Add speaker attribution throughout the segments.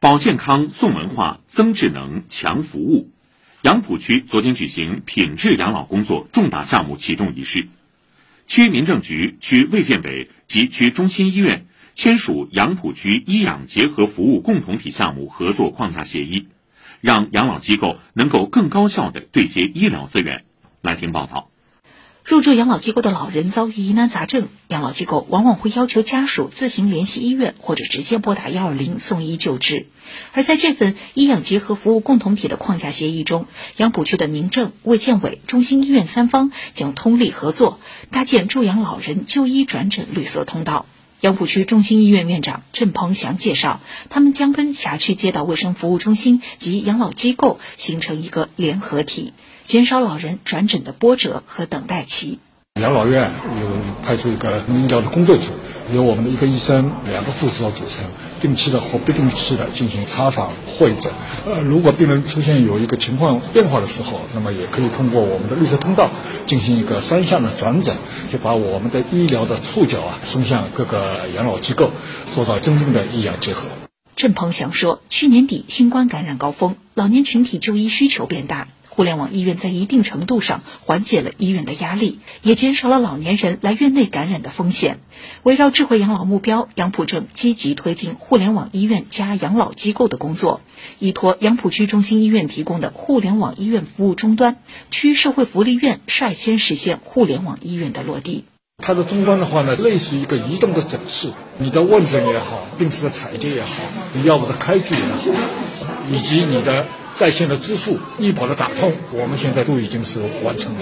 Speaker 1: 保健康、送文化、增智能、强服务。杨浦区昨天举行品质养老工作重大项目启动仪式，区民政局、区卫健委及区中心医院签署杨浦区医养结合服务共同体项目合作框架协议，让养老机构能够更高效地对接医疗资源。来听报道。
Speaker 2: 入住养老机构的老人遭遇疑难杂症，养老机构往往会要求家属自行联系医院，或者直接拨打幺二零送医救治。而在这份医养结合服务共同体的框架协议中，杨浦区的民政、卫健委、中心医院三方将通力合作，搭建助养老人就医转诊绿色通道。杨浦区中心医院院长郑鹏翔介绍，他们将跟辖区街道卫生服务中心及养老机构形成一个联合体。减少老人转诊的波折和等待期。
Speaker 3: 养老院有派出一个医疗的工作组，由我们的一个医生、两个护士组成，定期的或不定期的进行查访会诊。呃，如果病人出现有一个情况变化的时候，那么也可以通过我们的绿色通道进行一个双向的转诊，就把我们的医疗的触角啊伸向各个养老机构，做到真正的医养结合。
Speaker 2: 郑鹏翔说，去年底新冠感染高峰，老年群体就医需求变大。互联网医院在一定程度上缓解了医院的压力，也减少了老年人来院内感染的风险。围绕智慧养老目标，杨浦正积极推进互联网医院加养老机构的工作。依托杨浦区中心医院提供的互联网医院服务终端，区社会福利院率先实现互联网医院的落地。
Speaker 3: 它的终端的话呢，类似于一个移动的诊室，你的问诊也好，病史的采集也好，你药物的开具也好，以及你的。在线的支付、医保的打通，我们现在都已经是完成了。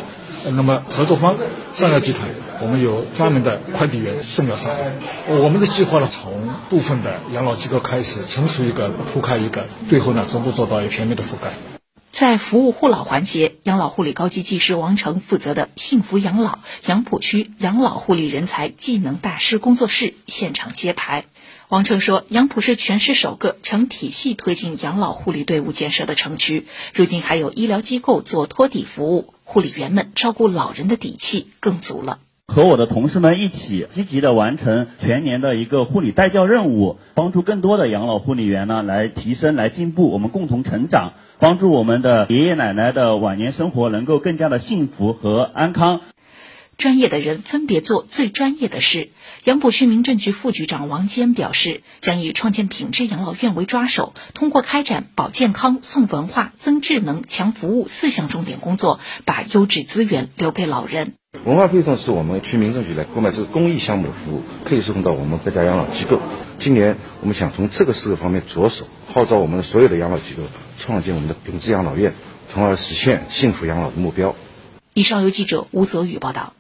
Speaker 3: 那么合作方上药集团，我们有专门的快递员送药上门。我们的计划呢，从部分的养老机构开始，成熟一个，铺开一个，最后呢，逐步做到全面的覆盖。
Speaker 2: 在服务护老环节，养老护理高级技师王成负责的幸福养老杨浦区养老护理人才技能大师工作室现场揭牌。王成说：“杨浦是全市首个成体系推进养老护理队伍建设的城区，如今还有医疗机构做托底服务，护理员们照顾老人的底气更足了。
Speaker 4: 和我的同事们一起，积极的完成全年的一个护理带教任务，帮助更多的养老护理员呢来提升、来进步，我们共同成长，帮助我们的爷爷奶奶的晚年生活能够更加的幸福和安康。”
Speaker 2: 专业的人分别做最专业的事。杨浦区民政局副局长王坚表示，将以创建品质养老院为抓手，通过开展保健康、送文化、增智能、强服务四项重点工作，把优质资源留给老人。
Speaker 5: 文化配送是我们区民政局来购买这个公益项目的服务，配送到我们各家养老机构。今年我们想从这个四个方面着手，号召我们的所有的养老机构创建我们的品质养老院，从而实现幸福养老的目标。
Speaker 2: 以上由记者吴泽宇报道。